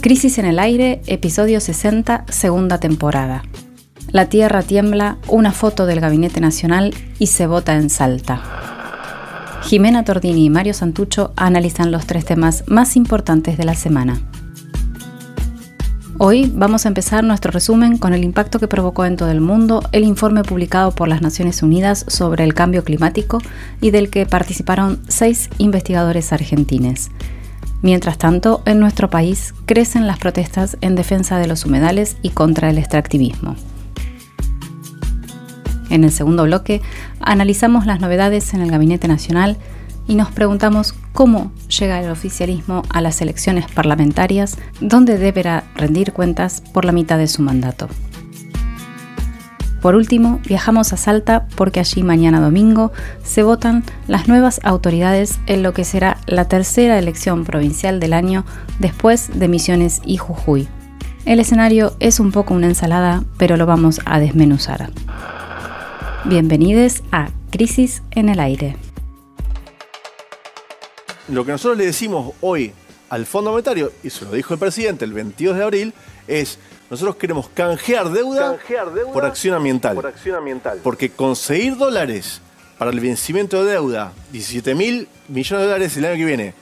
Crisis en el aire, episodio 60, segunda temporada. La tierra tiembla, una foto del Gabinete Nacional y se vota en Salta. Jimena Tordini y Mario Santucho analizan los tres temas más importantes de la semana. Hoy vamos a empezar nuestro resumen con el impacto que provocó en todo el mundo el informe publicado por las Naciones Unidas sobre el cambio climático y del que participaron seis investigadores argentines. Mientras tanto, en nuestro país crecen las protestas en defensa de los humedales y contra el extractivismo. En el segundo bloque, analizamos las novedades en el Gabinete Nacional y nos preguntamos cómo llega el oficialismo a las elecciones parlamentarias, donde deberá rendir cuentas por la mitad de su mandato. Por último, viajamos a Salta porque allí mañana domingo se votan las nuevas autoridades en lo que será la tercera elección provincial del año después de Misiones y Jujuy. El escenario es un poco una ensalada, pero lo vamos a desmenuzar. Bienvenidos a Crisis en el Aire lo que nosotros le decimos hoy al Fondo Monetario, y se lo dijo el presidente el 22 de abril, es nosotros queremos canjear deuda, por, acción ambiental, Porque conseguir dólares para el vencimiento de deuda, 17 mil millones de dólares el año que viene,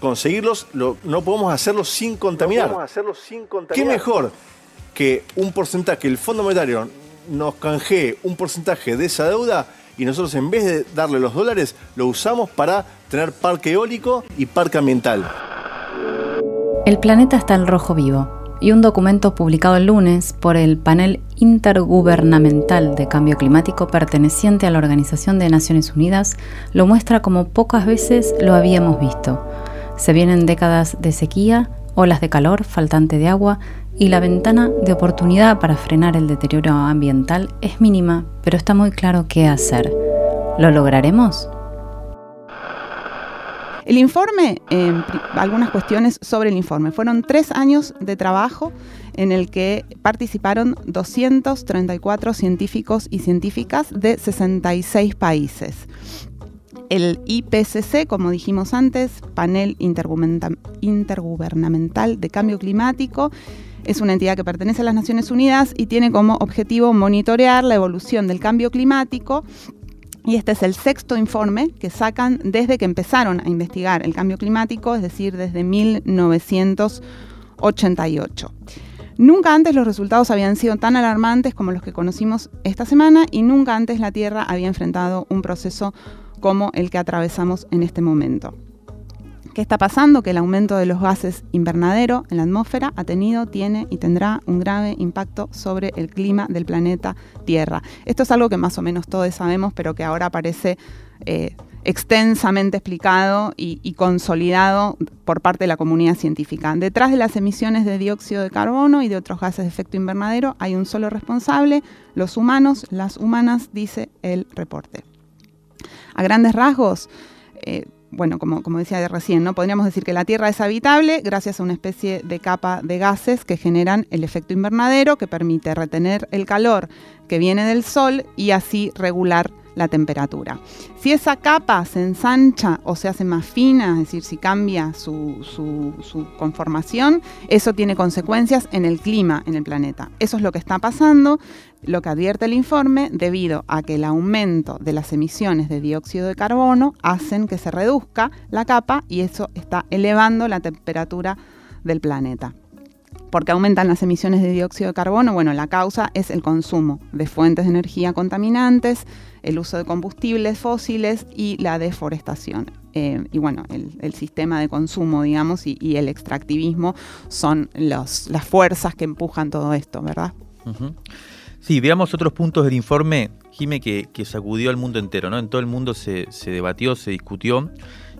conseguirlos, no podemos hacerlo sin contaminar. hacerlo sin contaminar. ¿Qué mejor que un porcentaje, que el Fondo Monetario nos canjee un porcentaje de esa deuda y nosotros en vez de darle los dólares, lo usamos para tener parque eólico y parque ambiental. El planeta está al rojo vivo y un documento publicado el lunes por el panel intergubernamental de cambio climático perteneciente a la Organización de Naciones Unidas lo muestra como pocas veces lo habíamos visto. Se vienen décadas de sequía, olas de calor, faltante de agua y la ventana de oportunidad para frenar el deterioro ambiental es mínima, pero está muy claro qué hacer. ¿Lo lograremos? El informe, algunas cuestiones sobre el informe. Fueron tres años de trabajo en el que participaron 234 científicos y científicas de 66 países. El IPCC, como dijimos antes, Panel Intergubernamental de Cambio Climático, es una entidad que pertenece a las Naciones Unidas y tiene como objetivo monitorear la evolución del cambio climático y este es el sexto informe que sacan desde que empezaron a investigar el cambio climático, es decir, desde 1988. Nunca antes los resultados habían sido tan alarmantes como los que conocimos esta semana y nunca antes la Tierra había enfrentado un proceso como el que atravesamos en este momento. ¿Qué está pasando? Que el aumento de los gases invernadero en la atmósfera ha tenido, tiene y tendrá un grave impacto sobre el clima del planeta Tierra. Esto es algo que más o menos todos sabemos, pero que ahora parece eh, extensamente explicado y, consolidado por parte de la comunidad científica. Detrás de las emisiones de dióxido de carbono y de otros gases de efecto invernadero hay un solo responsable, los humanos, las humanas, dice el reporte. A grandes rasgos, eh, bueno, como, como decía recién, ¿no? podríamos decir que la Tierra es habitable gracias a una especie de capa de gases que generan el efecto invernadero que permite retener el calor que viene del Sol y así regular la temperatura. Si esa capa se ensancha o se hace más fina, es decir, si cambia su, conformación, eso tiene consecuencias en el clima en el planeta. Eso es lo que está pasando, lo que advierte el informe, debido a que el aumento de las emisiones de dióxido de carbono hacen que se reduzca la capa y eso está elevando la temperatura del planeta. ¿Por qué aumentan las emisiones de dióxido de carbono? Bueno, la causa es el consumo de fuentes de energía contaminantes, el uso de combustibles fósiles y la deforestación. Eh, y bueno, el, sistema de consumo, digamos, y, el extractivismo son las fuerzas que empujan todo esto, ¿verdad? Sí, veamos otros puntos del informe, Jime, que, sacudió al mundo entero, ¿no? En todo el mundo se debatió, se discutió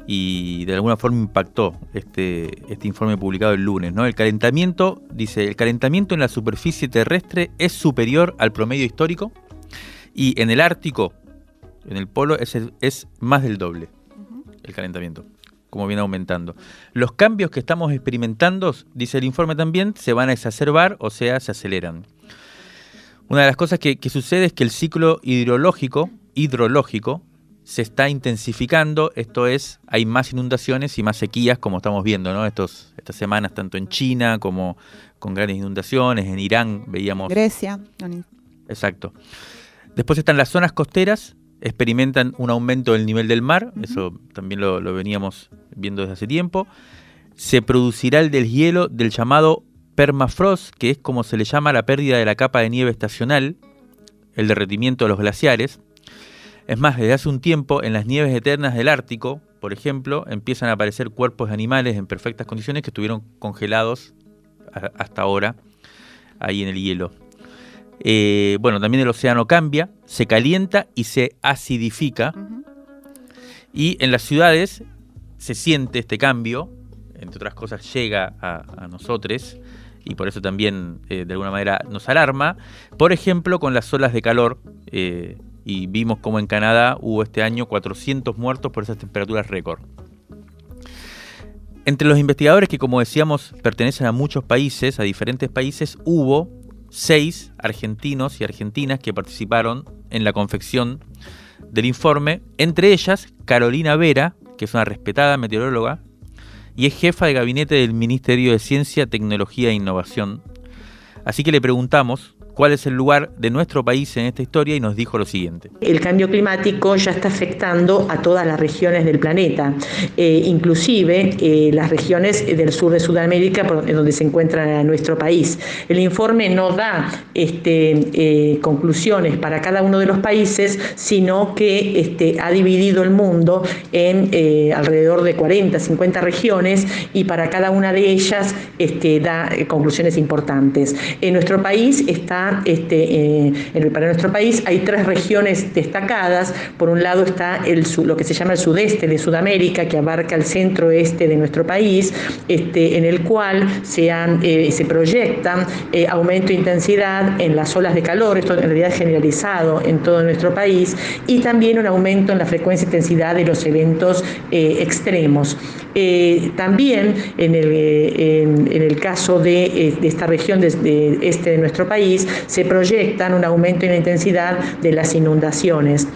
y de alguna forma impactó este, este informe publicado el lunes. ¿no? El calentamiento, dice, el calentamiento en la superficie terrestre es superior al promedio histórico y en el Ártico, en el polo, es, es más del doble el calentamiento, como viene aumentando. Los cambios que estamos experimentando, dice el informe también, se van a exacerbar, o sea, se aceleran. Una de las cosas que, que sucede es que el ciclo hidrológico, hidrológico se está intensificando, esto es, hay más inundaciones y más sequías, como estamos viendo, ¿no? Estos, estas semanas, tanto en China como con grandes inundaciones, en Irán veíamos. Grecia. Exacto. Después están las zonas costeras, experimentan un aumento del nivel del mar, eso también lo, lo, veníamos viendo desde hace tiempo. Se producirá el del hielo del llamado permafrost, que es como se le llama la pérdida de la capa de nieve estacional, el derretimiento de los glaciares. Es más, desde hace un tiempo, en las nieves eternas del Ártico, por ejemplo, empiezan a aparecer cuerpos de animales en perfectas condiciones que estuvieron congelados hasta ahora ahí en el hielo. Eh, bueno, también el océano cambia, se calienta y se acidifica. Y en las ciudades se siente este cambio, entre otras cosas llega a, nosotros y por eso también eh, de alguna manera nos alarma. Por ejemplo, con las olas de calor eh, y vimos como en Canadá hubo este año 400 muertos por esas temperaturas récord. Entre los investigadores que, como decíamos, pertenecen a muchos países, a diferentes países, hubo seis argentinos y argentinas que participaron en la confección del informe, entre ellas Carolina Vera, que es una respetada meteoróloga y es jefa de gabinete del Ministerio de Ciencia, Tecnología e Innovación. Así que le preguntamos cuál es el lugar de nuestro país en esta historia y nos dijo lo siguiente. El cambio climático ya está afectando a todas las regiones del planeta, eh, inclusive eh, las regiones del sur de Sudamérica, donde se encuentra nuestro país. El informe no da este, eh, conclusiones para cada uno de los países, sino que este, ha dividido el mundo en alrededor de 40, 50 regiones y para cada una de ellas este, da conclusiones importantes. En nuestro país está este, eh, para nuestro país hay tres regiones destacadas. Por un lado está lo que se llama el sudeste de Sudamérica, que abarca el centro-este de nuestro país, este, en el cual se, eh, se proyecta eh, aumento de intensidad en las olas de calor, esto en realidad es generalizado en todo nuestro país, y también un aumento en la frecuencia e intensidad de los eventos extremos. También en el, en, el caso de, esta región de, este de nuestro país, se proyectan un aumento en la intensidad de las inundaciones.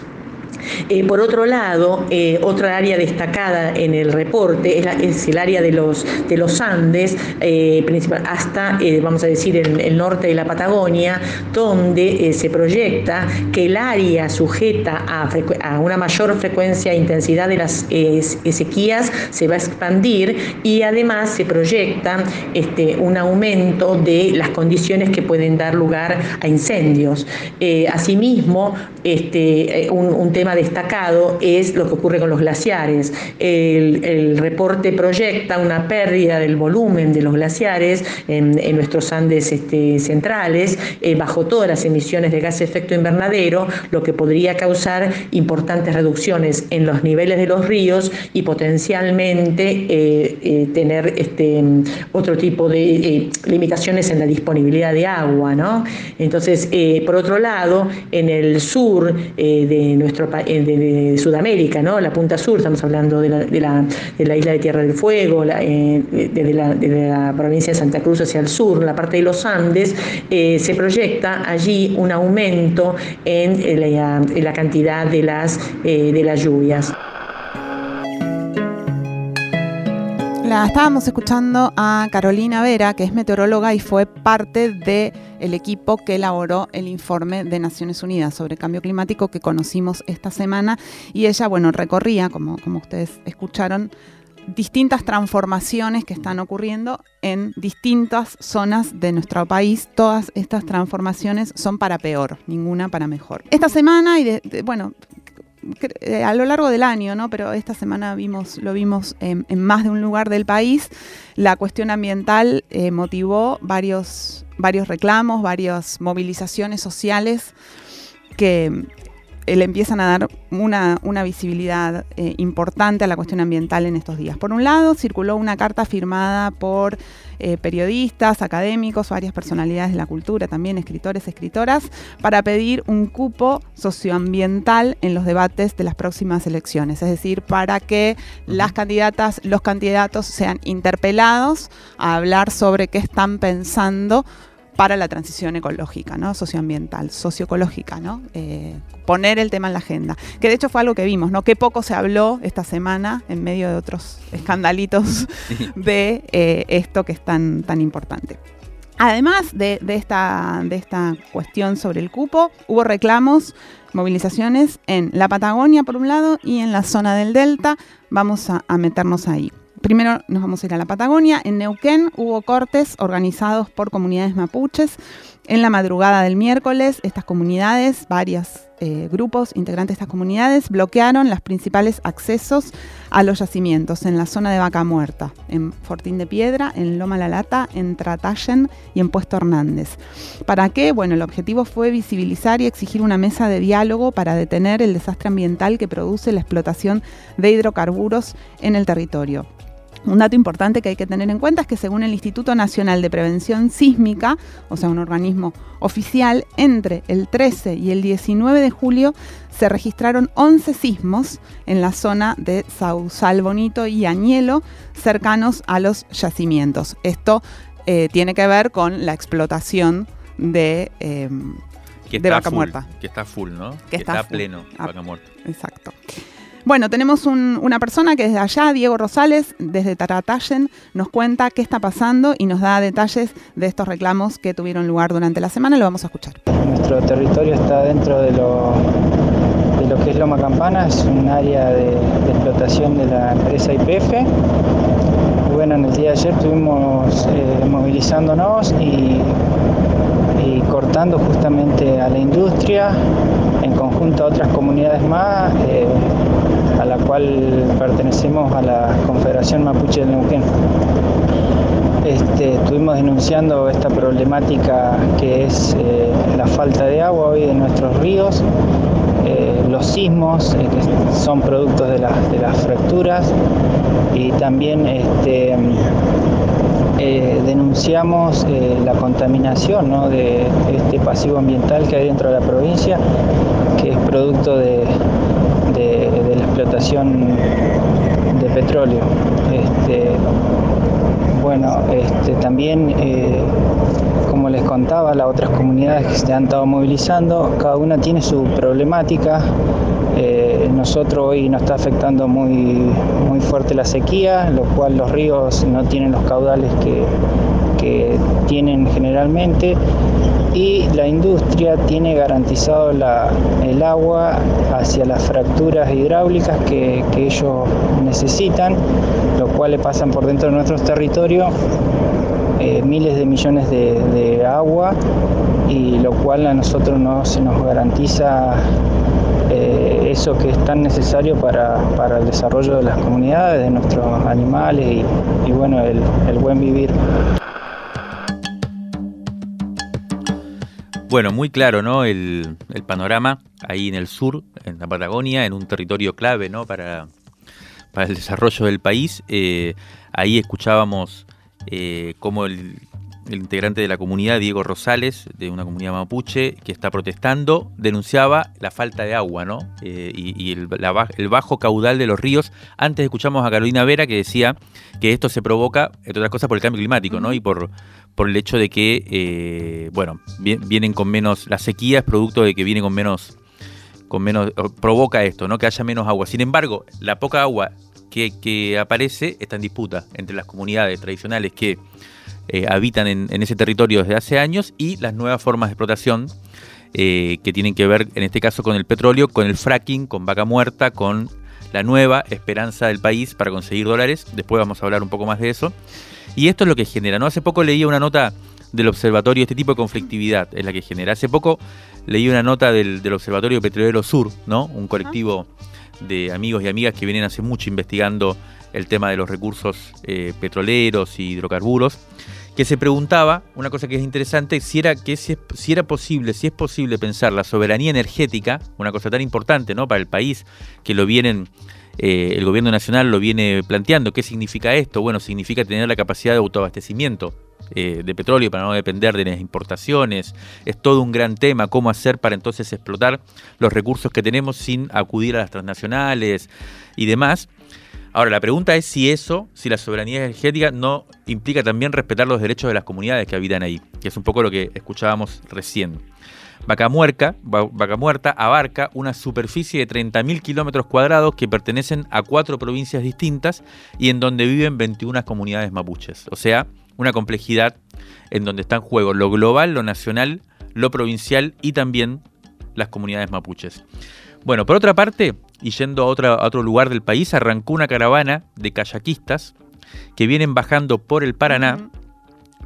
Eh, por otro lado, eh, otra área destacada en el reporte es, el área de los, de los Andes, eh, hasta, vamos a decir, el, norte de la Patagonia, donde se proyecta que el área sujeta a, una mayor frecuencia e intensidad de las sequías se va a expandir y además se proyecta este, un aumento de las condiciones que pueden dar lugar a incendios. asimismo, este, un, un tema destacado es lo que ocurre con los glaciares. El, reporte proyecta una pérdida del volumen de los glaciares en, nuestros Andes este, centrales, eh, bajo todas las emisiones de gas de efecto invernadero, lo que podría causar importantes reducciones en los niveles de los ríos y potencialmente eh, eh, tener este, otro tipo de limitaciones en la disponibilidad de agua. ¿no? Entonces, por otro lado, en el sur de nuestro país, de, Sudamérica, ¿no? la punta sur, estamos hablando de la, de la, de la isla de Tierra del Fuego, eh, desde, la, la, provincia de Santa Cruz hacia el sur, la parte de los Andes, eh, se proyecta allí un aumento en la, cantidad de las, eh, de las lluvias. La estábamos escuchando a Carolina Vera, que es meteoróloga y fue parte del equipo que elaboró el informe de Naciones Unidas sobre cambio climático que conocimos esta semana. Y ella, bueno, recorría, como, como ustedes escucharon, distintas transformaciones que están ocurriendo en distintas zonas de nuestro país. Todas estas transformaciones son para peor, ninguna para mejor. Esta semana, y bueno, eh, a lo largo del año, ¿no? pero esta semana vimos, lo vimos en, más de un lugar del país, la cuestión ambiental eh, motivó varios, varios reclamos, varias movilizaciones sociales que eh, le empiezan a dar una, visibilidad importante a la cuestión ambiental en estos días. Por un lado, circuló una carta firmada por eh, periodistas, académicos, varias personalidades de la cultura, también escritores, escritoras, para pedir un cupo socioambiental en los debates de las próximas elecciones, es decir, para que las candidatas, los candidatos sean interpelados a hablar sobre qué están pensando para la transición ecológica, ¿no? socioambiental, socioecológica, ¿no? Eh, poner el tema en la agenda. Que de hecho fue algo que vimos, ¿no? Qué poco se habló esta semana en medio de otros escandalitos de eh, esto que es tan, tan importante. Además de, esta, de esta cuestión sobre el cupo, hubo reclamos, movilizaciones en la Patagonia por un lado y en la zona del Delta. Vamos a meternos ahí. Primero nos vamos a ir a la Patagonia. En Neuquén hubo cortes organizados por comunidades mapuches. En la madrugada del miércoles, estas comunidades, varios eh, grupos integrantes de estas comunidades, bloquearon los principales accesos a los yacimientos en la zona de Vaca Muerta, en Fortín de Piedra, en Loma La Lata, en Tratayen y en Puesto Hernández. ¿Para qué? Bueno, el objetivo fue visibilizar y exigir una mesa de diálogo para detener el desastre ambiental que produce la explotación de hidrocarburos en el territorio. Un dato importante que hay que tener en cuenta es que según el Instituto Nacional de Prevención Sísmica, o sea, un organismo oficial, entre el 13 y el 19 de julio se registraron 11 sismos en la zona de Sausal Bonito y Añelo, cercanos a los yacimientos. Esto eh, tiene que ver con la explotación de, em, vaca muerta. Que está full, ¿no? Que, está, pleno, ah, vaca muerta. Exacto. Bueno, tenemos una persona que desde allá, Diego Rosales, desde Taratayen, nos cuenta qué está pasando y nos da detalles de estos reclamos que tuvieron lugar durante la semana. Lo vamos a escuchar. Nuestro territorio está dentro de lo, que es Loma Campana, es un área de, explotación de la empresa IPF. Bueno, en el día de ayer estuvimos eh, movilizándonos y, cortando justamente a la industria en conjunto a otras comunidades más. Eh, a la cual pertenecemos a la Confederación Mapuche del Neuquén. Este, estuvimos denunciando esta problemática que es eh, la falta de agua hoy en nuestros ríos, eh, los sismos eh, que son productos de, las fracturas y también este, denunciamos la contaminación de este pasivo ambiental que hay dentro de la provincia, que es producto de, de petróleo. Este, bueno, este, también, eh, como les contaba, las otras comunidades que se han estado movilizando, cada una tiene su problemática. Eh, nosotros hoy nos está afectando muy, muy fuerte la sequía, lo cual los ríos no tienen los caudales que, que tienen generalmente y la industria tiene garantizado el agua hacia las fracturas hidráulicas que, ellos necesitan, lo cual le pasan por dentro de nuestros territorios eh, miles de millones de, agua y lo cual a nosotros no se nos garantiza eh, eso que es tan necesario para, el desarrollo de las comunidades, de nuestros animales y, bueno, el buen vivir. Bueno, muy claro, ¿no? El, panorama ahí en el sur, en la Patagonia, en un territorio clave, ¿no? Para, para el desarrollo del país. Eh, ahí escuchábamos eh, cómo el, integrante de la comunidad, Diego Rosales, de una comunidad mapuche, que está protestando, denunciaba la falta de agua, ¿no? Eh, y, el, el, bajo caudal de los ríos. Antes escuchamos a Carolina Vera que decía que esto se provoca, entre otras cosas, por el cambio climático, ¿no? Y por por el hecho de que, eh, bueno, vienen con menos, la sequía es producto de que viene con menos, con menos, provoca esto, ¿no? Que haya menos agua. Sin embargo, la poca agua que, aparece está en disputa entre las comunidades tradicionales que eh, habitan en, ese territorio desde hace años y las nuevas formas de explotación eh, que tienen que ver, en este caso, con el petróleo, con el fracking, con vaca muerta, con la nueva esperanza del país para conseguir dólares. Después vamos a hablar un poco más de eso. Y esto es lo que genera. ¿no? Hace poco leí una nota del observatorio, este tipo de conflictividad es la que genera. Hace poco leí una nota del, Observatorio Petrolero Sur, ¿no? Un colectivo de amigos y amigas que vienen hace mucho investigando el tema de los recursos eh, petroleros y hidrocarburos, que se preguntaba, una cosa que es interesante, si era, que si, si, era posible, si es posible pensar la soberanía energética, una cosa tan importante ¿no? para el país, que lo vienen eh, el gobierno nacional lo viene planteando. ¿Qué significa esto? Bueno, significa tener la capacidad de autoabastecimiento eh, de petróleo para no depender de las importaciones. Es todo un gran tema, cómo hacer para entonces explotar los recursos que tenemos sin acudir a las transnacionales y demás. Ahora, la pregunta es si eso, si la soberanía energética no implica también respetar los derechos de las comunidades que habitan ahí, que es un poco lo que escuchábamos recién. Vaca, Muerta, abarca una superficie de 30.000 kilómetros cuadrados que pertenecen a cuatro provincias distintas y en donde viven 21 comunidades mapuches. O sea, una complejidad en donde está en juego lo global, lo nacional, lo provincial y también las comunidades mapuches. Bueno, por otra parte, y yendo a, otro lugar del país, arrancó una caravana de kayakistas que vienen bajando por el Paraná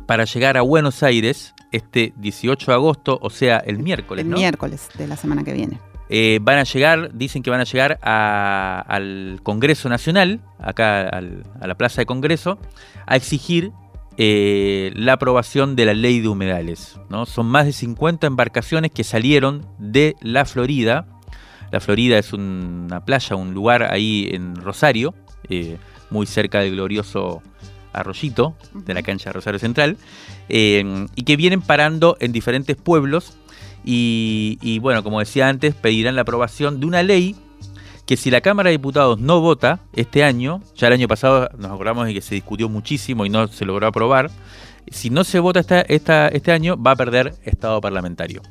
para llegar a Buenos Aires este 18 de agosto, o sea, el miércoles. El miércoles de la semana que viene. Eh, van a llegar, dicen que van a llegar al Congreso Nacional, acá a la Plaza de Congreso, a exigir eh, la aprobación de la ley de humedales. ¿no? Son más de 50 embarcaciones que salieron de la Florida. La Florida es una playa, un lugar ahí en Rosario, eh, muy cerca del glorioso Arroyito, de la cancha de Rosario Central, eh, y que vienen parando en diferentes pueblos. Y, y bueno, como decía antes, pedirán la aprobación de una ley que si la Cámara de Diputados no vota este año, ya el año pasado nos acordamos de que se discutió muchísimo y no se logró aprobar, si no se vota esta, este año va a perder estado parlamentario.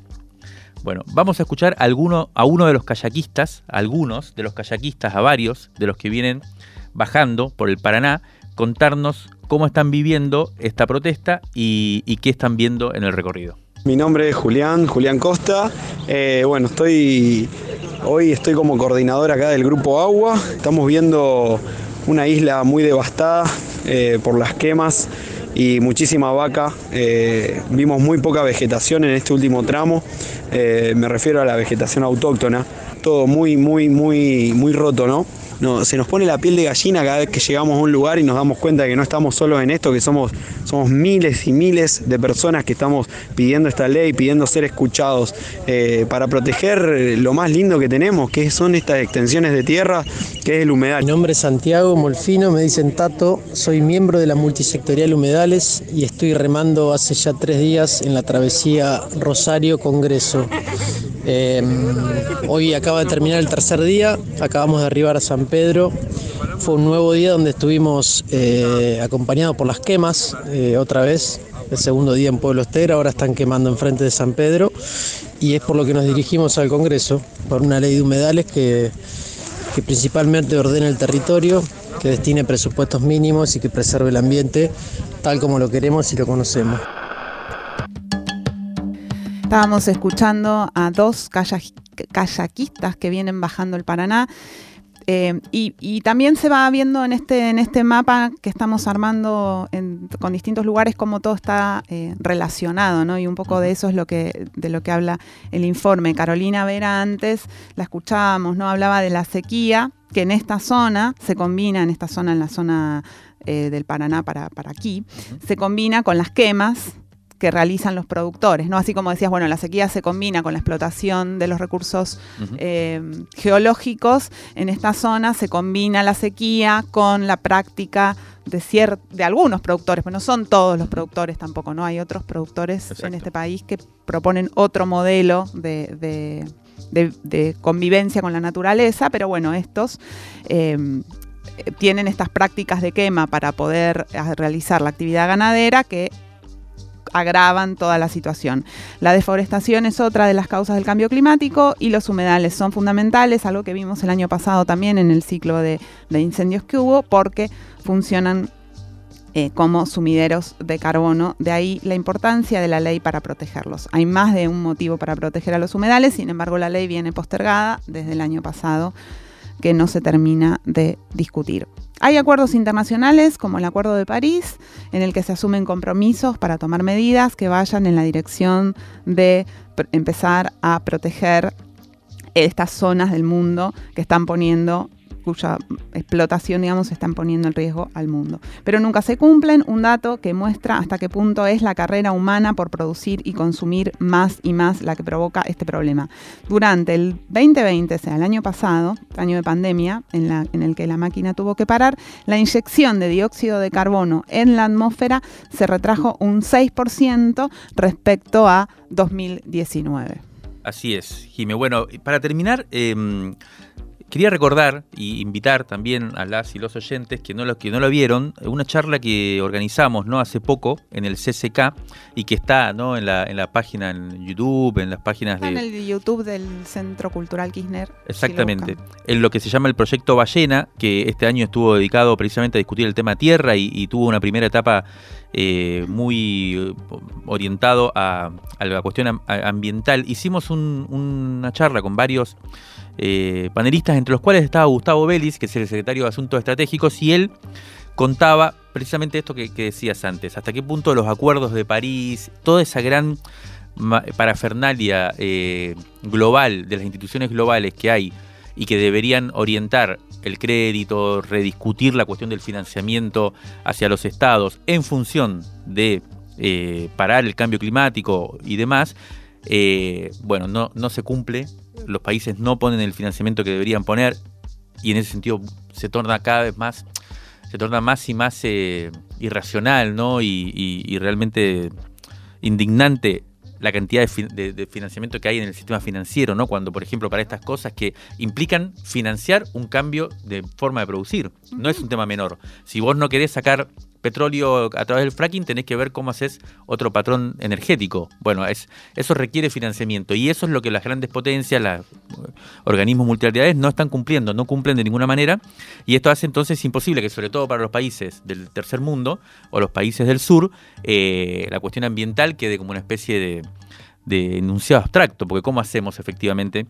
Bueno, vamos a escuchar a, alguno, a uno de los kayakistas, algunos de los kayakistas, a varios de los que vienen bajando por el Paraná, contarnos cómo están viviendo esta protesta y, qué están viendo en el recorrido. Mi nombre es Julián, Julián Costa. Eh, bueno, estoy Hoy estoy como coordinador acá del Grupo Agua. Estamos viendo una isla muy devastada eh, por las quemas y muchísima vaca. Eh, vimos muy poca vegetación en este último tramo. Me refiero a la vegetación autóctona. Todo muy, muy, muy, muy roto, ¿no? No, se nos pone la piel de gallina cada vez que llegamos a un lugar y nos damos cuenta de que no estamos solos en esto, que somos, somos miles y miles de personas que estamos pidiendo esta ley, pidiendo ser escuchados eh, para proteger lo más lindo que tenemos, que son estas extensiones de tierra, que es el humedal. Mi nombre es Santiago Molfino, me dicen Tato, soy miembro de la multisectorial Humedales y estoy remando hace ya tres días en la travesía Rosario Congreso. Em, hoy acaba de terminar el tercer día, acabamos de arribar a San Pedro. Fue un nuevo día donde estuvimos eh, acompañados por las quemas, eh, otra vez, el segundo día en Pueblo Estera, ahora están quemando enfrente de San Pedro y es por lo que nos dirigimos al Congreso, por una ley de humedales que, que principalmente ordene el territorio, que destine presupuestos mínimos y que preserve el ambiente tal como lo queremos y lo conocemos. Estábamos escuchando a dos kayakistas que vienen bajando el Paraná. Eh, y, también se va viendo en este, en este mapa que estamos armando con distintos lugares cómo todo está eh, relacionado, ¿no? Y un poco de eso es lo que, de lo que habla el informe. Carolina Vera antes, la escuchábamos, ¿no? Hablaba de la sequía, que en esta zona se combina, en esta zona, en la zona eh, del Paraná para, para aquí, se combina con las quemas que realizan los productores, ¿no? Así como decías, bueno, la sequía se combina con la explotación de los recursos eh, geológicos, en esta zona se combina la sequía con la práctica de, de algunos productores, pero no son todos los productores tampoco, ¿no? Hay otros productores en este país que proponen otro modelo de, convivencia con la naturaleza, pero bueno, estos eh, tienen estas prácticas de quema para poder eh, realizar la actividad ganadera que agravan toda la situación. La deforestación es otra de las causas del cambio climático y los humedales son fundamentales, algo que vimos el año pasado también en el ciclo de, incendios que hubo, porque funcionan eh, como sumideros de carbono. De ahí la importancia de la ley para protegerlos. Hay más de un motivo para proteger a los humedales, sin embargo la ley viene postergada desde el año pasado que no se termina de discutir. Hay acuerdos internacionales como el Acuerdo de París, en el que se asumen compromisos para tomar medidas que vayan en la dirección de empezar a proteger estas zonas del mundo que están poniendo cuya explotación, digamos, están poniendo en riesgo al mundo. Pero nunca se cumplen, un dato que muestra hasta qué punto es la carrera humana por producir y consumir más y más la que provoca este problema. Durante el 2020, o sea, el año pasado, año de pandemia, en el que la máquina tuvo que parar, la inyección de dióxido de carbono en la atmósfera se retrajo un 6% respecto a 2019. Así es, Jimé. Bueno, para terminar, em, Quería recordar y invitar también a las y los oyentes que no lo, que no lo vieron, una charla que organizamos ¿no? hace poco en el CCK y que está ¿no? en, la, en la página en YouTube, en las páginas Está de... en el YouTube del Centro Cultural Kirchner. si lo Exactamente. En lo que se llama el proyecto Ballena, que este año estuvo dedicado precisamente a discutir el tema tierra y, y tuvo una primera etapa eh, muy eh, orientado a, a la cuestión ambiental. Hicimos un- una charla con varios eh, panelistas, entre los cuales estaba Gustavo Vélez, que es el secretario de Asuntos Estratégicos, y él contaba precisamente esto que, decías antes, hasta qué punto los acuerdos de París, toda esa gran parafernalia eh, global de las instituciones globales que hay y que deberían orientar el crédito, rediscutir la cuestión del financiamiento hacia los estados en función de eh, parar el cambio climático y demás, bueno, no, no se cumple, los países no ponen el financiamiento que deberían poner y en ese sentido se torna cada vez más, se torna más y más eh, irracional, ¿no? Y, realmente indignante la cantidad de financiamiento que hay en el sistema financiero, ¿no? Cuando, por ejemplo, para estas cosas que implican financiar un cambio de forma de producir. No es un tema menor. Si vos no querés sacar petróleo a través del fracking, tenés que ver cómo haces otro patrón energético. Bueno, es, eso requiere financiamiento y eso es lo que las grandes potencias, los organismos multilaterales no están cumpliendo, no cumplen de ninguna manera y esto hace entonces imposible que sobre todo para los países del tercer mundo o los países del sur, eh, la cuestión ambiental quede como una especie de, de enunciado abstracto, porque ¿cómo hacemos efectivamente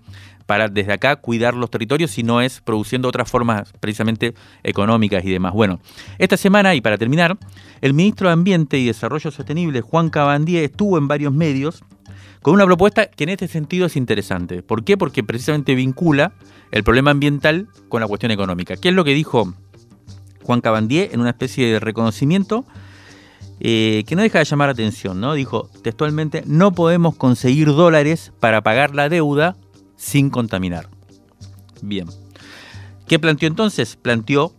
para desde acá cuidar los territorios si no es produciendo otras formas precisamente económicas y demás? Bueno, esta semana y para terminar, el ministro de Ambiente y Desarrollo Sostenible, Juan Cabandier, estuvo en varios medios con una propuesta que en este sentido es interesante. ¿Por qué? Porque precisamente vincula el problema ambiental con la cuestión económica. ¿Qué es lo que dijo Juan Cabandier en una especie de reconocimiento eh, que no deja de llamar la atención, ¿no? Dijo textualmente, no podemos conseguir dólares para pagar la deuda sin contaminar. Bien. ¿Qué planteó entonces? Planteó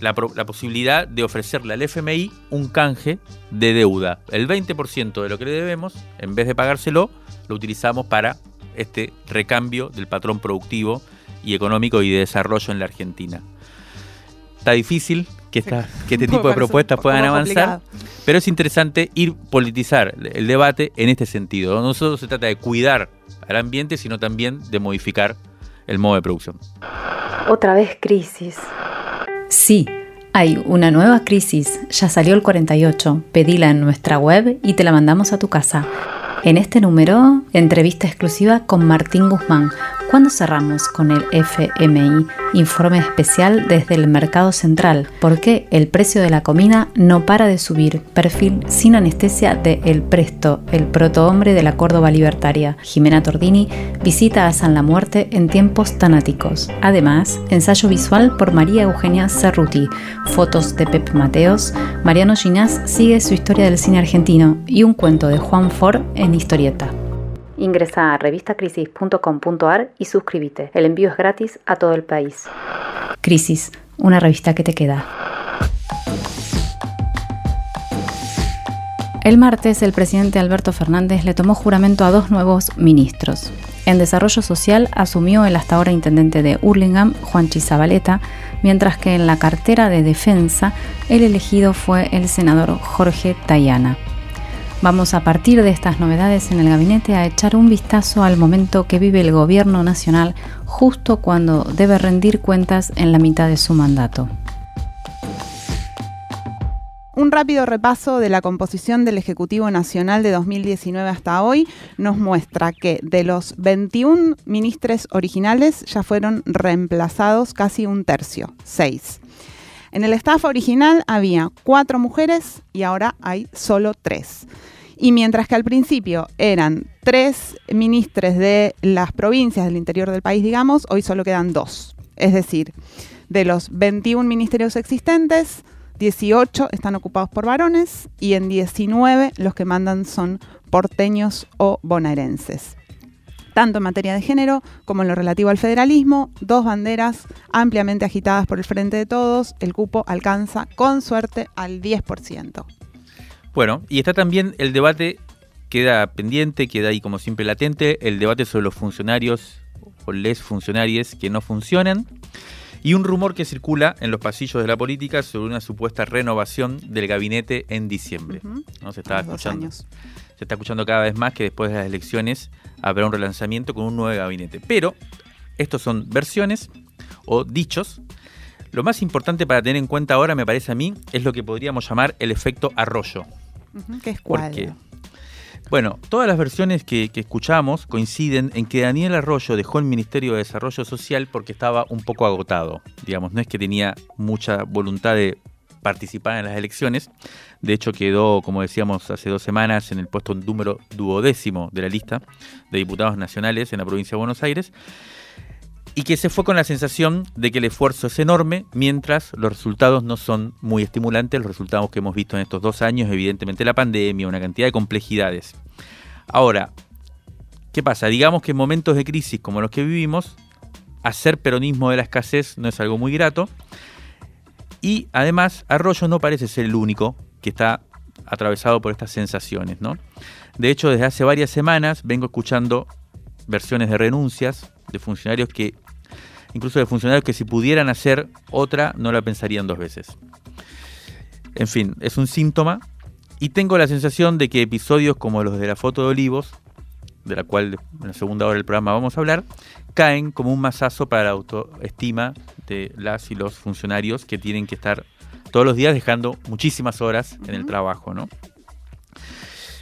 la, la posibilidad de ofrecerle al FMI un canje de deuda. El 20% de lo que le debemos, en vez de pagárselo, lo utilizamos para este recambio del patrón productivo y económico y de desarrollo en la Argentina. Está difícil que, esta- que este tipo de propuestas puedan avanzar, complicado. pero es interesante ir politizar el debate en este sentido. No solo se trata de cuidar al ambiente, sino también de modificar el modo de producción. Otra vez crisis. Sí, hay una nueva crisis. Ya salió el 48. Pedila en nuestra web y te la mandamos a tu casa. En este número, entrevista exclusiva con Martín Guzmán. ¿Cuándo cerramos con el FMI? Informe especial desde el mercado central. ¿Por qué el precio de la comida no para de subir? Perfil sin anestesia de El Presto, el protohombre de la Córdoba libertaria. Jimena Tordini visita a San la Muerte en tiempos tanáticos. Además, ensayo visual por María Eugenia Cerruti, fotos de Pep Mateos, Mariano Ginás sigue su historia del cine argentino y un cuento de Juan Ford en historieta. Ingresa a revistacrisis.com.ar y suscríbete. El envío es gratis a todo el país. Crisis, una revista que te queda. El martes, el presidente Alberto Fernández le tomó juramento a dos nuevos ministros. En Desarrollo Social asumió el hasta ahora intendente de Hurlingham, Juan Chizabaleta, mientras que en la cartera de Defensa el elegido fue el senador Jorge Tayana. Vamos a partir de estas novedades en el gabinete a echar un vistazo al momento que vive el gobierno nacional justo cuando debe rendir cuentas en la mitad de su mandato. Un rápido repaso de la composición del Ejecutivo Nacional de 2019 hasta hoy nos muestra que de los 21 ministros originales ya fueron reemplazados casi un tercio, seis. En el staff original había cuatro mujeres y ahora hay solo tres. Y mientras que al principio eran tres ministres de las provincias del interior del país, digamos, hoy solo quedan dos. Es decir, de los 21 ministerios existentes, 18 están ocupados por varones y en 19 los que mandan son porteños o bonaerenses. Tanto en materia de género como en lo relativo al federalismo, dos banderas ampliamente agitadas por el Frente de Todos, el cupo alcanza con suerte al 10%. Bueno, y está también el debate, queda pendiente, queda ahí como siempre latente, el debate sobre los funcionarios o les funcionarios que no funcionan y un rumor que circula en los pasillos de la política sobre una supuesta renovación del gabinete en diciembre. ¿no? Se, está escuchando, se está escuchando cada vez más que después de las elecciones habrá un relanzamiento con un nuevo gabinete. Pero estos son versiones o dichos. Lo más importante para tener en cuenta ahora, me parece a mí, es lo que podríamos llamar el efecto arroyo. ¿Qué es cuál? Bueno, todas las versiones que, escuchamos coinciden en que Daniel Arroyo dejó el Ministerio de Desarrollo Social porque estaba un poco agotado. Digamos, no es que tenía mucha voluntad de participar en las elecciones. De hecho, quedó, como decíamos hace dos semanas, en el puesto número duodécimo de la lista de diputados nacionales en la provincia de Buenos Aires y que se fue con la sensación de que el esfuerzo es enorme, mientras los resultados no son muy estimulantes, los resultados que hemos visto en estos dos años, evidentemente la pandemia, una cantidad de complejidades. Ahora, ¿qué pasa? Digamos que en momentos de crisis como los que vivimos, hacer peronismo de la escasez no es algo muy grato, y además Arroyo no parece ser el único que está atravesado por estas sensaciones, ¿no? De hecho, desde hace varias semanas vengo escuchando versiones de renuncias de funcionarios que incluso de funcionarios que si pudieran hacer otra no la pensarían dos veces. En fin, es un síntoma y tengo la sensación de que episodios como los de la foto de Olivos, de la cual en la segunda hora del programa vamos a hablar, caen como un masazo para la autoestima de las y los funcionarios que tienen que estar todos los días dejando muchísimas horas en el trabajo, ¿no?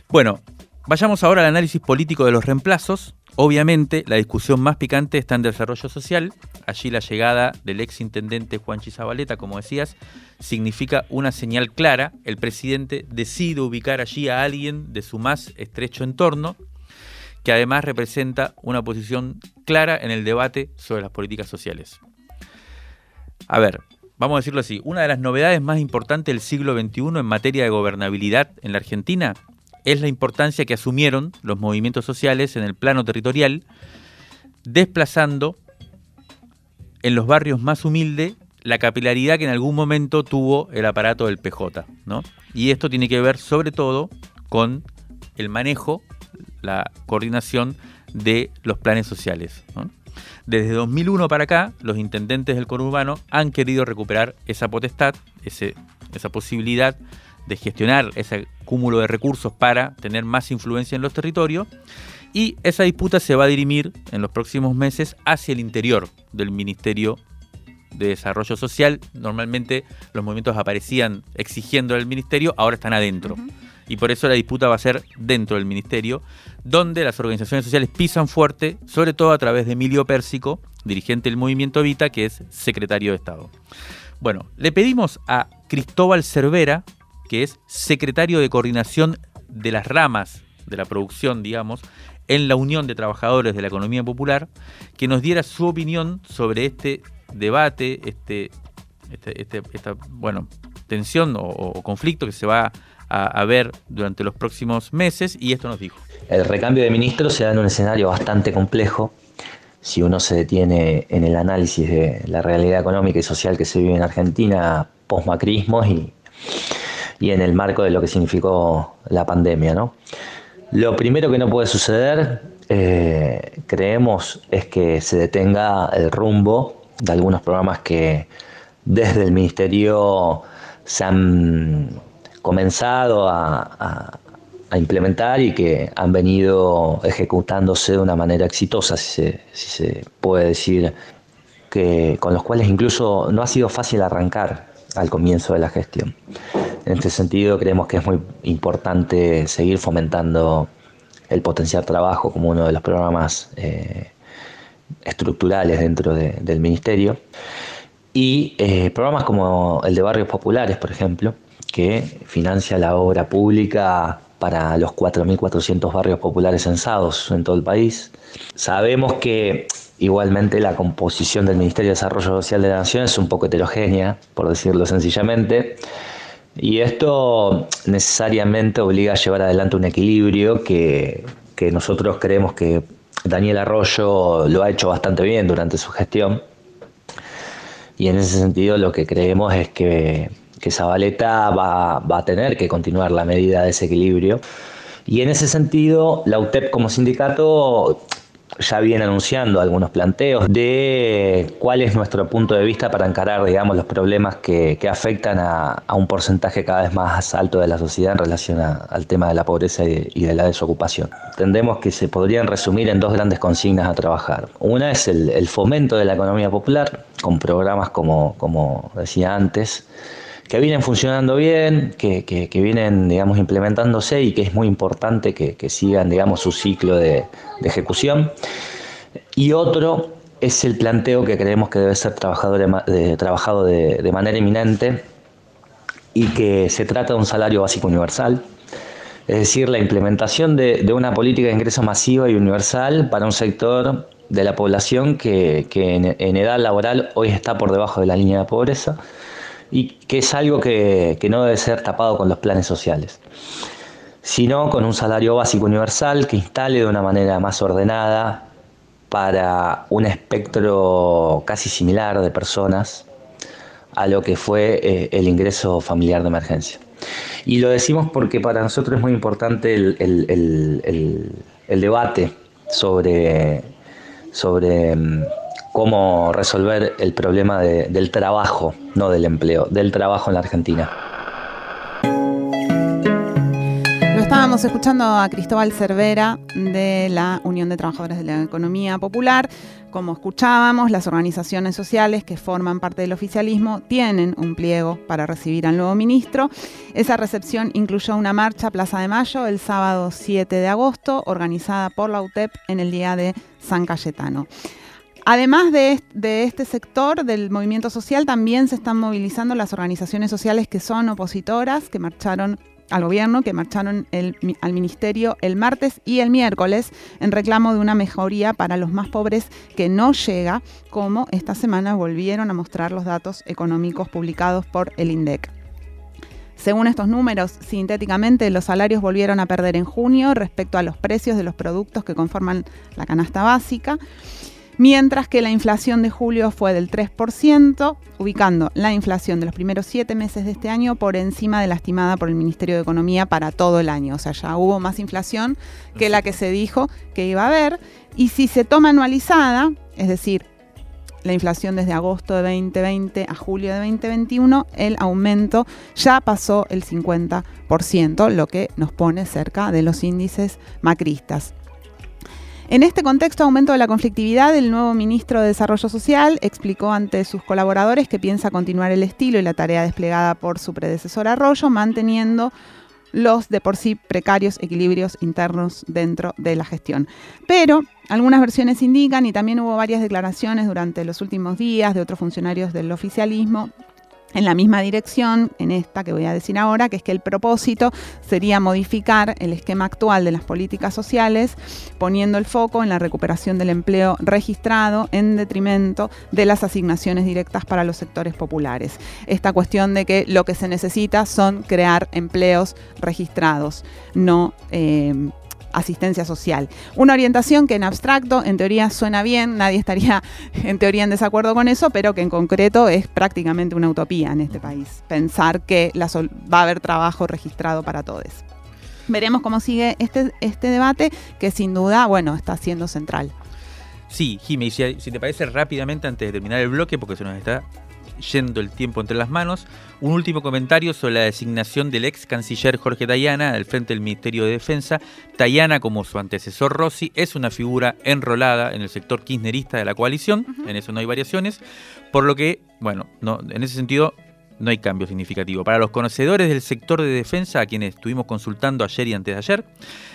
Bueno, vayamos ahora al análisis político de los reemplazos Obviamente, la discusión más picante está en desarrollo social. Allí la llegada del ex intendente Juan Chizabaleta, como decías, significa una señal clara. El presidente decide ubicar allí a alguien de su más estrecho entorno, que además representa una posición clara en el debate sobre las políticas sociales. A ver, vamos a decirlo así, una de las novedades más importantes del siglo XXI en materia de gobernabilidad en la Argentina es la importancia que asumieron los movimientos sociales en el plano territorial, desplazando en los barrios más humildes la capilaridad que en algún momento tuvo el aparato del PJ. ¿no? Y esto tiene que ver sobre todo con el manejo, la coordinación de los planes sociales. Desde 2001 para acá, los intendentes del conurbano han querido recuperar esa potestad, esa posibilidad de gestionar ese cúmulo de recursos para tener más influencia en los territorios. Y esa disputa se va a dirimir en los próximos meses hacia el interior del Ministerio de Desarrollo Social. Normalmente los movimientos aparecían exigiendo al ministerio, ahora están adentro. Y por eso la disputa va a ser dentro del ministerio, donde las organizaciones sociales pisan fuerte, sobre todo a través de Emilio Pérsico, dirigente del movimiento Vita, que es secretario de Estado. Bueno, le pedimos a Cristóbal Cervera, que es secretario de coordinación de las ramas de la producción, digamos, en la Unión de Trabajadores de la Economía Popular, que nos diera su opinión sobre este debate, este, este, este esta bueno, tensión o, conflicto que se va a, ver durante los próximos meses, y esto nos dijo. El recambio de ministros se da en un escenario bastante complejo. Si uno se detiene en el análisis de la realidad económica y social que se vive en Argentina, postmacrismos y y en el marco de lo que significó la pandemia. ¿no? Lo primero que no puede suceder, eh, creemos, es que se detenga el rumbo de algunos programas que desde el Ministerio se han comenzado a, implementar y que han venido ejecutándose de una manera exitosa, si se puede decir, que, con los cuales incluso no ha sido fácil arrancar al comienzo de la gestión. En este sentido, creemos que es muy importante seguir fomentando el potencial trabajo como uno de los programas eh, estructurales dentro del Ministerio. Y eh, programas como el de Barrios Populares, por ejemplo, que financia la obra pública para los 4.400 barrios populares censados en todo el país. Sabemos que igualmente la composición del Ministerio de Desarrollo Social de la Nación es un poco heterogénea, por decirlo sencillamente. Y esto necesariamente obliga a llevar adelante un equilibrio que, nosotros creemos que Daniel Arroyo lo ha hecho bastante bien durante su gestión. Y en ese sentido lo que creemos es que, que Zabaleta va, va, a tener que continuar la medida de ese equilibrio. Y en ese sentido, la UTEP como sindicato ya viene anunciando algunos planteos de cuál es nuestro punto de vista para encarar, digamos, los problemas que, afectan a, un porcentaje cada vez más alto de la sociedad en relación al tema de la pobreza y, de la desocupación. Entendemos que se podrían resumir en dos grandes consignas a trabajar. Una es el, fomento de la economía popular, con programas como, como decía antes, que vienen funcionando bien, que, vienen, digamos, implementándose y que es muy importante que, sigan, digamos, su ciclo de, ejecución. Y otro es el planteo que creemos que debe ser trabajado de, trabajado de, manera eminente y que se trata de un salario básico universal, es decir, la implementación de, una política de ingreso masiva y universal para un sector de la población que, en edad laboral hoy está por debajo de la línea de pobreza y que es algo que, no debe ser tapado con los planes sociales, sino con un salario básico universal que instale de una manera más ordenada para un espectro casi similar de personas a lo que fue eh, el ingreso familiar de emergencia. Y lo decimos porque para nosotros es muy importante el, debate sobre, sobre mm, cómo resolver el problema del trabajo, no del empleo, del trabajo en la Argentina. Lo estábamos escuchando a Cristóbal Cervera de la Unión de Trabajadores de la Economía Popular. Como escuchábamos, las organizaciones sociales que forman parte del oficialismo tienen un pliego para recibir al nuevo ministro. Esa recepción incluyó una marcha a Plaza de Mayo el sábado 7 de agosto, organizada por la UTEP en el día de San Cayetano. Además de, este sector del movimiento social, también se están movilizando las organizaciones sociales que son opositoras, que marcharon al gobierno, que marcharon al ministerio el martes y el miércoles en reclamo de una mejoría para los más pobres que no llega, como esta semana volvieron a mostrar los datos económicos publicados por el INDEC. Según estos números, sintéticamente los salarios volvieron a perder en junio respecto a los precios de los productos que conforman la canasta básica mientras que la inflación de julio fue del 3%, ubicando la inflación de los primeros siete meses de este año por encima de la estimada por el Ministerio de Economía para todo el año. O sea, ya hubo más inflación que la que se dijo que iba a haber. Y si se toma anualizada, es decir, la inflación desde agosto de 2020 a julio de 2021, el aumento ya pasó el 50%, lo que nos pone cerca de los índices macristas. En este contexto aumento de la conflictividad, el nuevo ministro de Desarrollo Social explicó ante sus colaboradores que piensa continuar el estilo y la tarea desplegada por su predecesor Arroyo, manteniendo los de por sí precarios equilibrios internos dentro de la gestión. Pero algunas versiones indican, y también hubo varias declaraciones durante los últimos días de otros funcionarios del oficialismo, en la misma dirección, en esta que voy a decir ahora, que es que el propósito sería modificar el esquema actual de las políticas sociales, poniendo el foco en la recuperación del empleo registrado en detrimento de las asignaciones directas para los sectores populares. Esta cuestión de que lo que se necesita son crear empleos registrados, no eh, asistencia social. Una orientación que en abstracto, en teoría suena bien, nadie estaría en teoría en desacuerdo con eso, pero que en concreto es prácticamente una utopía en este país, pensar que va a haber trabajo registrado para todos. Veremos cómo sigue este, este debate, que sin duda, bueno, está siendo central. Sí, Jimmy, si, si te parece rápidamente antes de terminar el bloque, porque se nos está yendo el tiempo entre las manos. Un último comentario sobre la designación del ex canciller Jorge Tayana al frente del Ministerio de Defensa. Tayana, como su antecesor Rossi, es una figura enrolada en el sector kirchnerista de la coalición, en eso no hay variaciones, por lo que, bueno, no, en ese sentido no hay cambio significativo. Para los conocedores del sector de defensa, a quienes estuvimos consultando ayer y antes de ayer,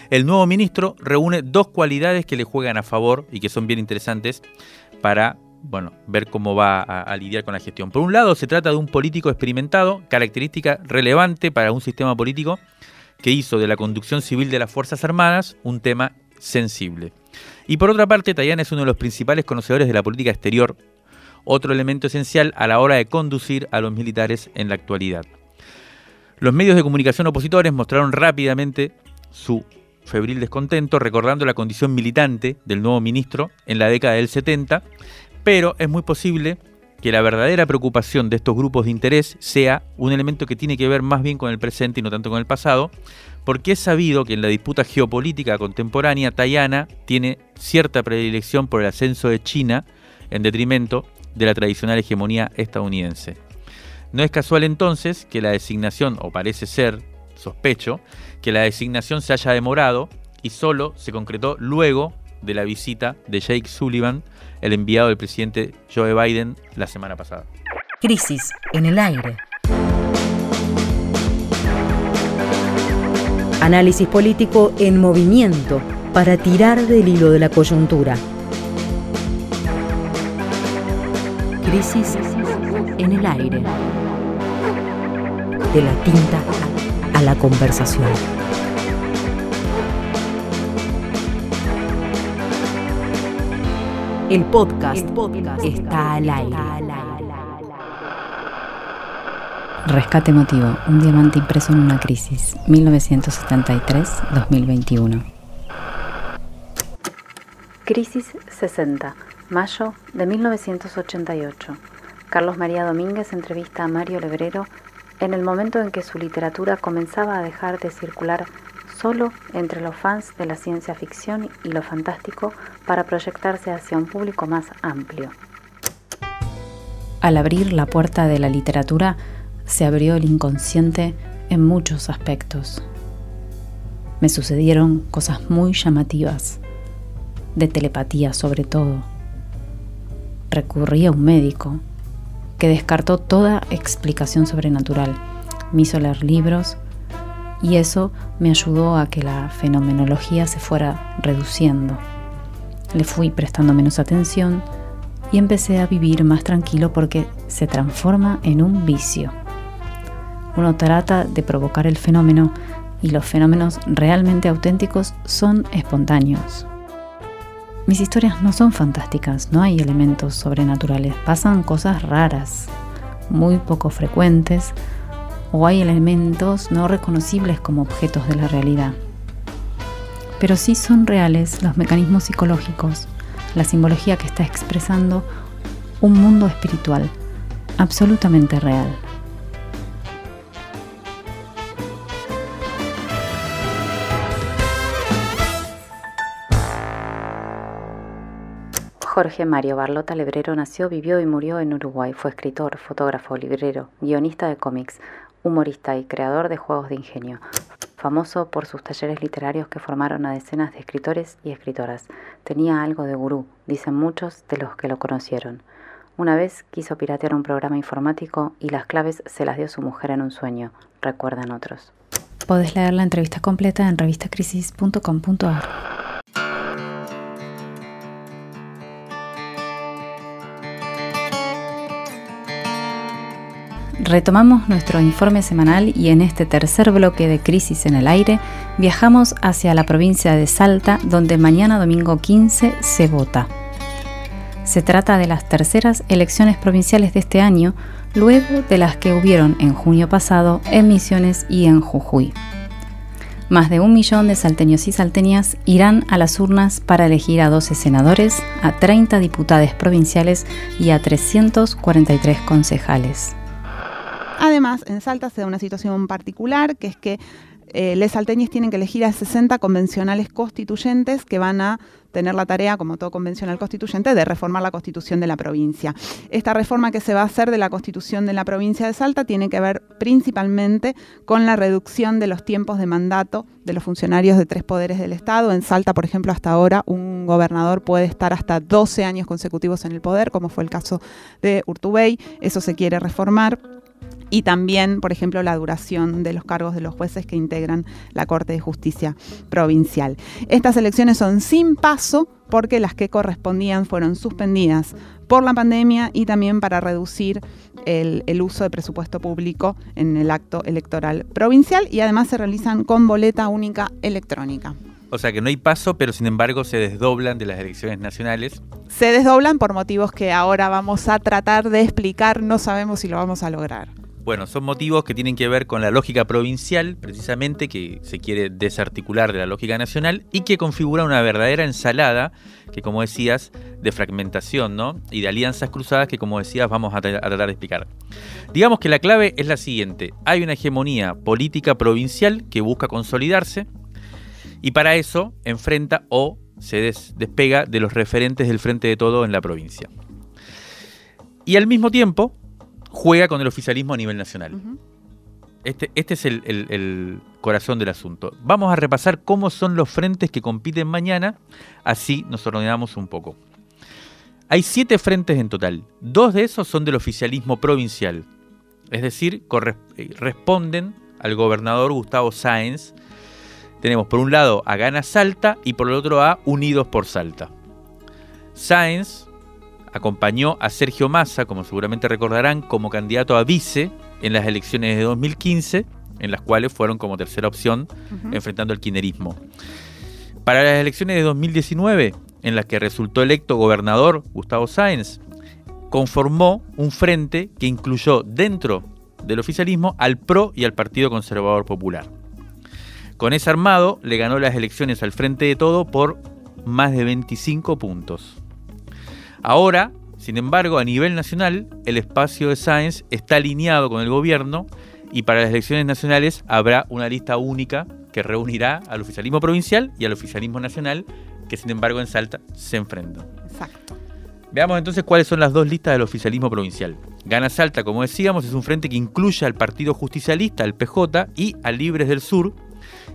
el nuevo ministro reúne dos cualidades que le juegan a favor y que son bien interesantes para bueno, ver cómo va a, lidiar con la gestión. Por un lado, se trata de un político experimentado, característica relevante para un sistema político que hizo de la conducción civil de las Fuerzas Armadas un tema sensible. Y por otra parte, Tayana es uno de los principales conocedores de la política exterior, otro elemento esencial a la hora de conducir a los militares en la actualidad. Los medios de comunicación opositores mostraron rápidamente su febril descontento, recordando la condición militante del nuevo ministro en la década del 70, pero es muy posible que la verdadera preocupación de estos grupos de interés sea un elemento que tiene que ver más bien con el presente y no tanto con el pasado, porque es sabido que en la disputa geopolítica contemporánea, Tayana tiene cierta predilección por el ascenso de China en detrimento de la tradicional hegemonía estadounidense. No es casual entonces que la designación, o parece ser, sospecho, que la designación se haya demorado y solo se concretó luego de la visita de Jake Sullivan, el enviado del presidente Joe Biden la semana pasada. Crisis en el aire. Análisis político en movimiento para tirar del hilo de la coyuntura. Crisis en el aire. De la tinta a la conversación. El podcast, está al aire. Rescate emotivo, un diamante impreso en una crisis, 1973-2021. Crisis 60, mayo de 1988. Carlos María Domínguez entrevista a Mario Lebrero en el momento en que su literatura comenzaba a dejar de circular solo entre los fans de la ciencia ficción y lo fantástico para proyectarse hacia un público más amplio. Al abrir la puerta de la literatura, se abrió el inconsciente en muchos aspectos. Me sucedieron cosas muy llamativas, de telepatía sobre todo. Recurrí a un médico que descartó toda explicación sobrenatural. Me hizo leer libros y eso me ayudó a que la fenomenología se fuera reduciendo. Le fui prestando menos atención y empecé a vivir más tranquilo porque se transforma en un vicio. Uno trata de provocar el fenómeno y los fenómenos realmente auténticos son espontáneos. Mis historias no son fantásticas, no hay elementos sobrenaturales, pasan cosas raras, muy poco frecuentes, o hay elementos no reconocibles como objetos de la realidad. Pero sí son reales los mecanismos psicológicos, la simbología que está expresando un mundo espiritual, absolutamente real. Jorge Mario Barlota Lebrero nació, vivió y murió en Uruguay. Fue escritor, fotógrafo, librero, guionista de cómics, humorista y creador de juegos de ingenio. Famoso por sus talleres literarios que formaron a decenas de escritores y escritoras. Tenía algo de gurú, dicen muchos de los que lo conocieron. Una vez quiso piratear un programa informático y las claves se las dio su mujer en un sueño, recuerdan otros. Podés leer la entrevista completa en revistacrisis.com.ar. Retomamos nuestro informe semanal y en este tercer bloque de Crisis en el Aire viajamos hacia la provincia de Salta donde mañana domingo 15 se vota. Se trata de las terceras elecciones provinciales de este año, luego de las que hubieron en junio pasado en Misiones y en Jujuy. Más de un millón de salteños y salteñas irán a las urnas para elegir a 12 senadores, a 30 diputados provinciales y a 343 concejales. Además, en Salta se da una situación particular, que es que eh, les salteños tienen que elegir a 60 convencionales constituyentes que van a tener la tarea, como todo convencional constituyente, de reformar la constitución de la provincia. Esta reforma que se va a hacer de la constitución de la provincia de Salta tiene que ver principalmente con la reducción de los tiempos de mandato de los funcionarios de tres poderes del Estado. En Salta, por ejemplo, hasta ahora un gobernador puede estar hasta 12 años consecutivos en el poder, como fue el caso de Urtubey. Eso se quiere reformar y también, por ejemplo, la duración de los cargos de los jueces que integran la Corte de Justicia Provincial. Estas elecciones son sin paso porque las que correspondían fueron suspendidas por la pandemia y también para reducir el, el, uso de presupuesto público en el acto electoral provincial y además se realizan con boleta única electrónica. O sea que no hay paso, pero sin embargo se desdoblan de las elecciones nacionales. Se desdoblan por motivos que ahora vamos a tratar de explicar, no sabemos si lo vamos a lograr. Bueno, son motivos que tienen que ver con la lógica provincial, precisamente, que se quiere desarticular de la lógica nacional y que configura una verdadera ensalada, que como decías, de fragmentación, ¿no? Y de alianzas cruzadas que, como decías, vamos a, tratar de explicar. Digamos que la clave es la siguiente. Hay una hegemonía política provincial que busca consolidarse y para eso enfrenta o se despega de los referentes del frente de todo en la provincia. Y al mismo tiempo, juega con el oficialismo a nivel nacional. Este, este, es el, corazón del asunto. Vamos a repasar cómo son los frentes que compiten mañana, así nos ordenamos un poco. Hay siete frentes en total. Dos de esos son del oficialismo provincial, es decir, eh, responden al gobernador Gustavo Sáenz. Tenemos por un lado a Gana Salta y por el otro a Unidos por Salta. Sáenz acompañó a Sergio Massa, como seguramente recordarán, como candidato a vice en las elecciones de 2015, en las cuales fueron como tercera opción enfrentando al kinerismo. Para las elecciones de 2019, en las que resultó electo gobernador Gustavo Sáenz, conformó un frente que incluyó dentro del oficialismo al PRO y al Partido Conservador Popular. Con ese armado le ganó las elecciones al Frente de Todo por más de 25 puntos. Ahora, sin embargo, a nivel nacional, el espacio de Sáenz está alineado con el gobierno y para las elecciones nacionales habrá una lista única que reunirá al oficialismo provincial y al oficialismo nacional, que sin embargo en Salta se enfrentan. Exacto. Veamos entonces cuáles son las dos listas del oficialismo provincial. Gana Salta, como decíamos, es un frente que incluye al Partido Justicialista, al PJ y a Libres del Sur,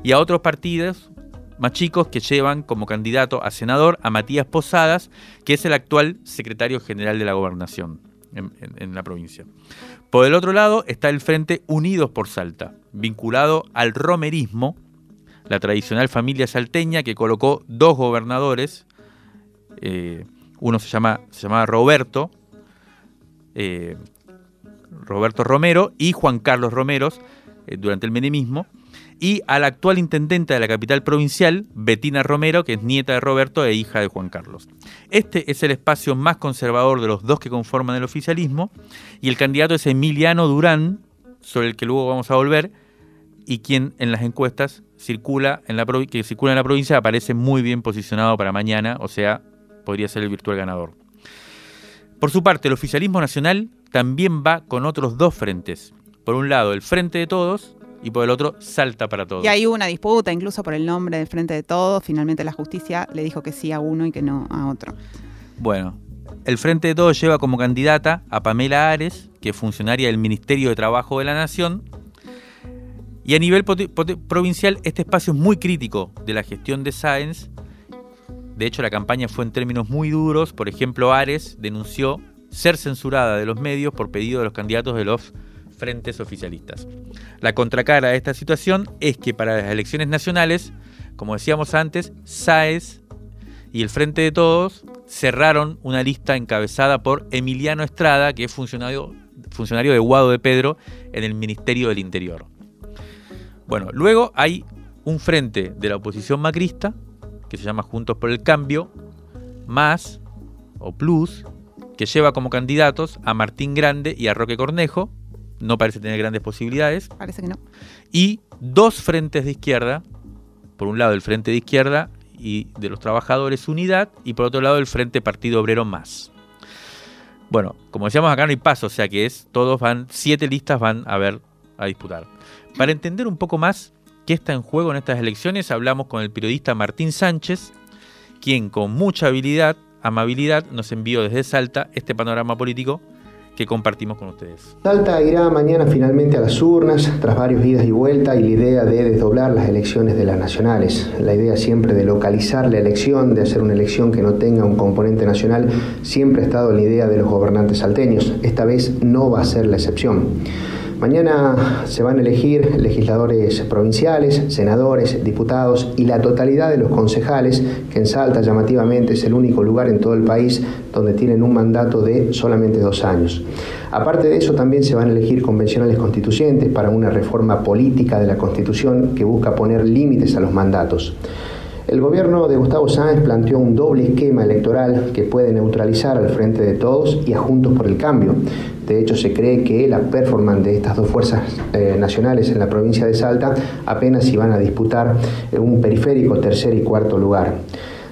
y a otros partidos más chicos que llevan como candidato a senador a Matías Posadas, que es el actual secretario general de la gobernación en, la provincia. Por el otro lado está el Frente Unidos por Salta, vinculado al romerismo, la tradicional familia salteña que colocó dos gobernadores, eh, uno se, llama, llamaba Roberto, eh, Roberto Romero y Juan Carlos Romeros eh, durante el menemismo, y a la actual intendente de la capital provincial, Betina Romero, que es nieta de Roberto e hija de Juan Carlos. Este es el espacio más conservador de los dos que conforman el oficialismo, y el candidato es Emiliano Durán, sobre el que luego vamos a volver, y quien en las encuestas circula en la que circula en la provincia aparece muy bien posicionado para mañana, o sea, podría ser el virtual ganador. Por su parte, el oficialismo nacional también va con otros dos frentes. Por un lado, el Frente de Todos, y por el otro salta para todos. Y ahí hubo una disputa, incluso por el nombre del Frente de Todos. Finalmente la justicia le dijo que sí a uno y que no a otro. Bueno, el Frente de Todos lleva como candidata a Pamela Ares, que es funcionaria del Ministerio de Trabajo de la Nación. Y a nivel provincial, este espacio es muy crítico de la gestión de Sáenz. De hecho, la campaña fue en términos muy duros. Por ejemplo, Ares denunció ser censurada de los medios por pedido de los candidatos de los frentes oficialistas. La contracara de esta situación es que para las elecciones nacionales, como decíamos antes, SAES y el Frente de Todos cerraron una lista encabezada por Emiliano Estrada, que es funcionario, funcionario de Guado de Pedro en el Ministerio del Interior. Bueno, luego hay un frente de la oposición macrista, que se llama Juntos por el Cambio, más o plus, que lleva como candidatos a Martín Grande y a Roque Cornejo, no parece tener grandes posibilidades. Parece que no. Y dos frentes de izquierda, por un lado el Frente de Izquierda y de los Trabajadores Unidad, y por otro lado el Frente Partido Obrero Más. Bueno, como decíamos acá no hay paso, o sea que es, todos van, siete listas van a ver, a disputar. Para entender un poco más qué está en juego en estas elecciones, hablamos con el periodista Martín Sánchez, quien con mucha habilidad, amabilidad, nos envió desde Salta este panorama político que compartimos con ustedes. Salta irá mañana finalmente a las urnas, tras varios idas y vueltas, y la idea de desdoblar las elecciones de las nacionales. La idea siempre de localizar la elección, de hacer una elección que no tenga un componente nacional, siempre ha estado en la idea de los gobernantes salteños. Esta vez no va a ser la excepción. Mañana se van a elegir legisladores provinciales, senadores, diputados y la totalidad de los concejales, que en Salta llamativamente es el único lugar en todo el país donde tienen un mandato de solamente dos años. Aparte de eso, también se van a elegir convencionales constituyentes para una reforma política de la Constitución que busca poner límites a los mandatos. El gobierno de Gustavo Sáenz planteó un doble esquema electoral que puede neutralizar al frente de todos y a Juntos por el Cambio. De hecho, se cree que la performance de estas dos fuerzas eh, nacionales en la provincia de Salta apenas iban a disputar un periférico tercer y cuarto lugar.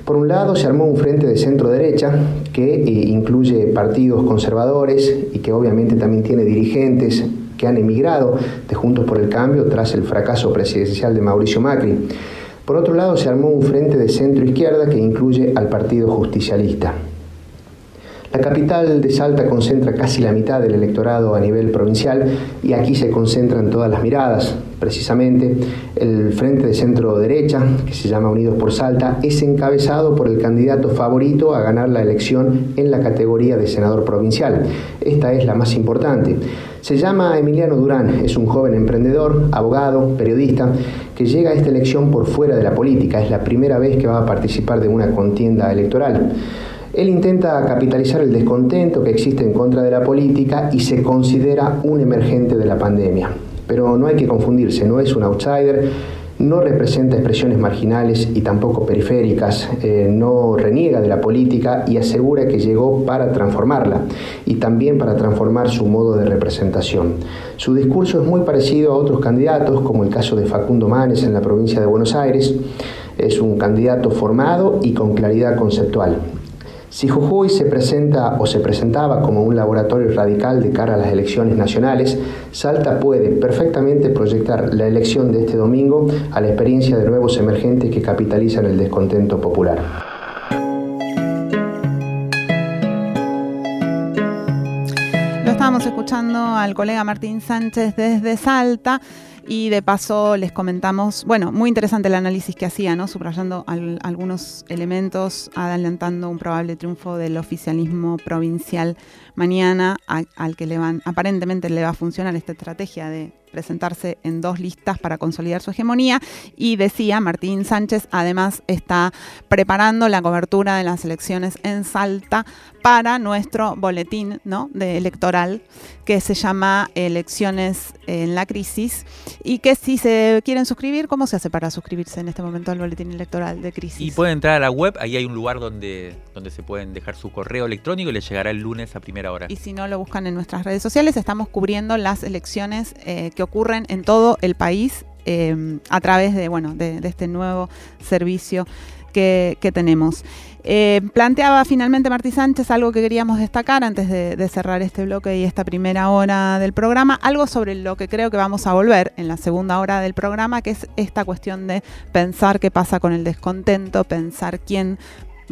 Por un lado, se armó un frente de centro derecha que eh, incluye partidos conservadores y que obviamente también tiene dirigentes que han emigrado de Juntos por el Cambio tras el fracaso presidencial de Mauricio Macri. Por otro lado, se armó un frente de centro izquierda que incluye al Partido Justicialista. La capital de Salta concentra casi la mitad del electorado a nivel provincial y aquí se concentran todas las miradas. Precisamente el Frente de Centro Derecha, que se llama Unidos por Salta, es encabezado por el candidato favorito a ganar la elección en la categoría de senador provincial. Esta es la más importante. Se llama Emiliano Durán, es un joven emprendedor, abogado, periodista, que llega a esta elección por fuera de la política. Es la primera vez que va a participar de una contienda electoral. Él intenta capitalizar el descontento que existe en contra de la política y se considera un emergente de la pandemia. Pero no hay que confundirse, no es un outsider, no representa expresiones marginales y tampoco periféricas, eh, no reniega de la política y asegura que llegó para transformarla y también para transformar su modo de representación. Su discurso es muy parecido a otros candidatos, como el caso de Facundo Manes en la provincia de Buenos Aires. Es un candidato formado y con claridad conceptual. Si Jujuy se presenta o se presentaba como un laboratorio radical de cara a las elecciones nacionales, Salta puede perfectamente proyectar la elección de este domingo a la experiencia de nuevos emergentes que capitalizan el descontento popular. Lo estábamos escuchando al colega Martín Sánchez desde Salta. Y de paso les comentamos, bueno, muy interesante el análisis que hacía, ¿no? Subrayando algunos elementos, adelantando un probable triunfo del oficialismo provincial mañana, al que le van, aparentemente le va a funcionar esta estrategia de presentarse en dos listas para consolidar su hegemonía. Y decía, Martín Sánchez además está preparando la cobertura de las elecciones en Salta para nuestro boletín ¿no? de electoral que se llama Elecciones en la Crisis y que si se quieren suscribir, ¿cómo se hace para suscribirse en este momento al boletín electoral de Crisis? Y pueden entrar a la web, ahí hay un lugar donde, donde se pueden dejar su correo electrónico y les llegará el lunes a primera hora. Y si no lo buscan en nuestras redes sociales, estamos cubriendo las elecciones eh, que ocurren en todo el país eh, a través de, bueno, de, este nuevo servicio que, tenemos. Eh, planteaba finalmente Martí Sánchez algo que queríamos destacar antes de, cerrar este bloque y esta primera hora del programa, algo sobre lo que creo que vamos a volver en la segunda hora del programa, que es esta cuestión de pensar qué pasa con el descontento, pensar quién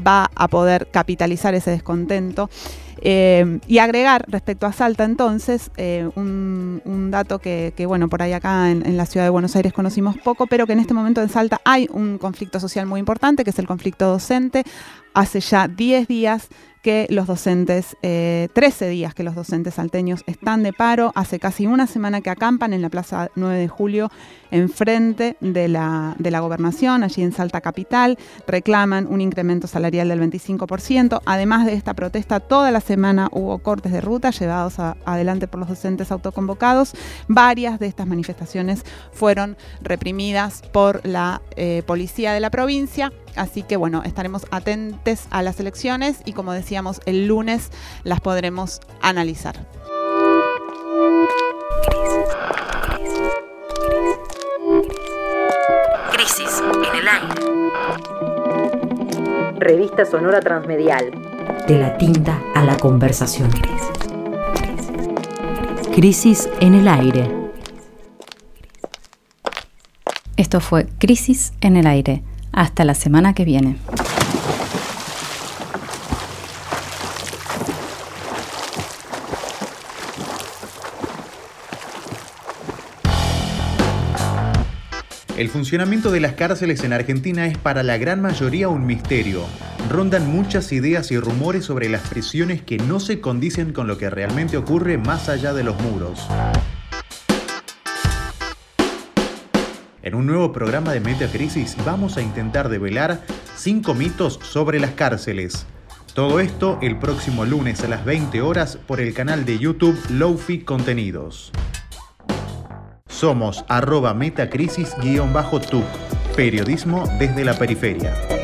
va a poder capitalizar ese descontento. Eh, y agregar respecto a Salta entonces, eh, un, dato que, bueno, por ahí acá en, la ciudad de Buenos Aires conocimos poco, pero que en este momento en Salta hay un conflicto social muy importante, que es el conflicto docente. Hace ya 10 días que los docentes, 13 eh, días que los docentes salteños están de paro, hace casi una semana que acampan en la Plaza 9 de Julio, enfrente de la, de la gobernación, allí en Salta Capital, reclaman un incremento salarial del 25%. Además de esta protesta, toda la semana hubo cortes de ruta llevados adelante por los docentes autoconvocados. Varias de estas manifestaciones fueron reprimidas por la eh, policía de la provincia. Así que bueno, estaremos atentos a las elecciones y como decíamos, el lunes las podremos analizar. Crisis en el aire. Revista Sonora Transmedial. De la tinta a la conversación. Crisis en el aire. Esto fue Crisis en el aire hasta la semana que viene. El funcionamiento de las cárceles en Argentina es para la gran mayoría un misterio. Rondan muchas ideas y rumores sobre las prisiones que no se condicen con lo que realmente ocurre más allá de los muros. En un nuevo programa de Metacrisis vamos a intentar develar 5 mitos sobre las cárceles. Todo esto el próximo lunes a las 20 horas por el canal de YouTube Lofi Contenidos. Somos arroba metacrisis-tuc, periodismo desde la periferia.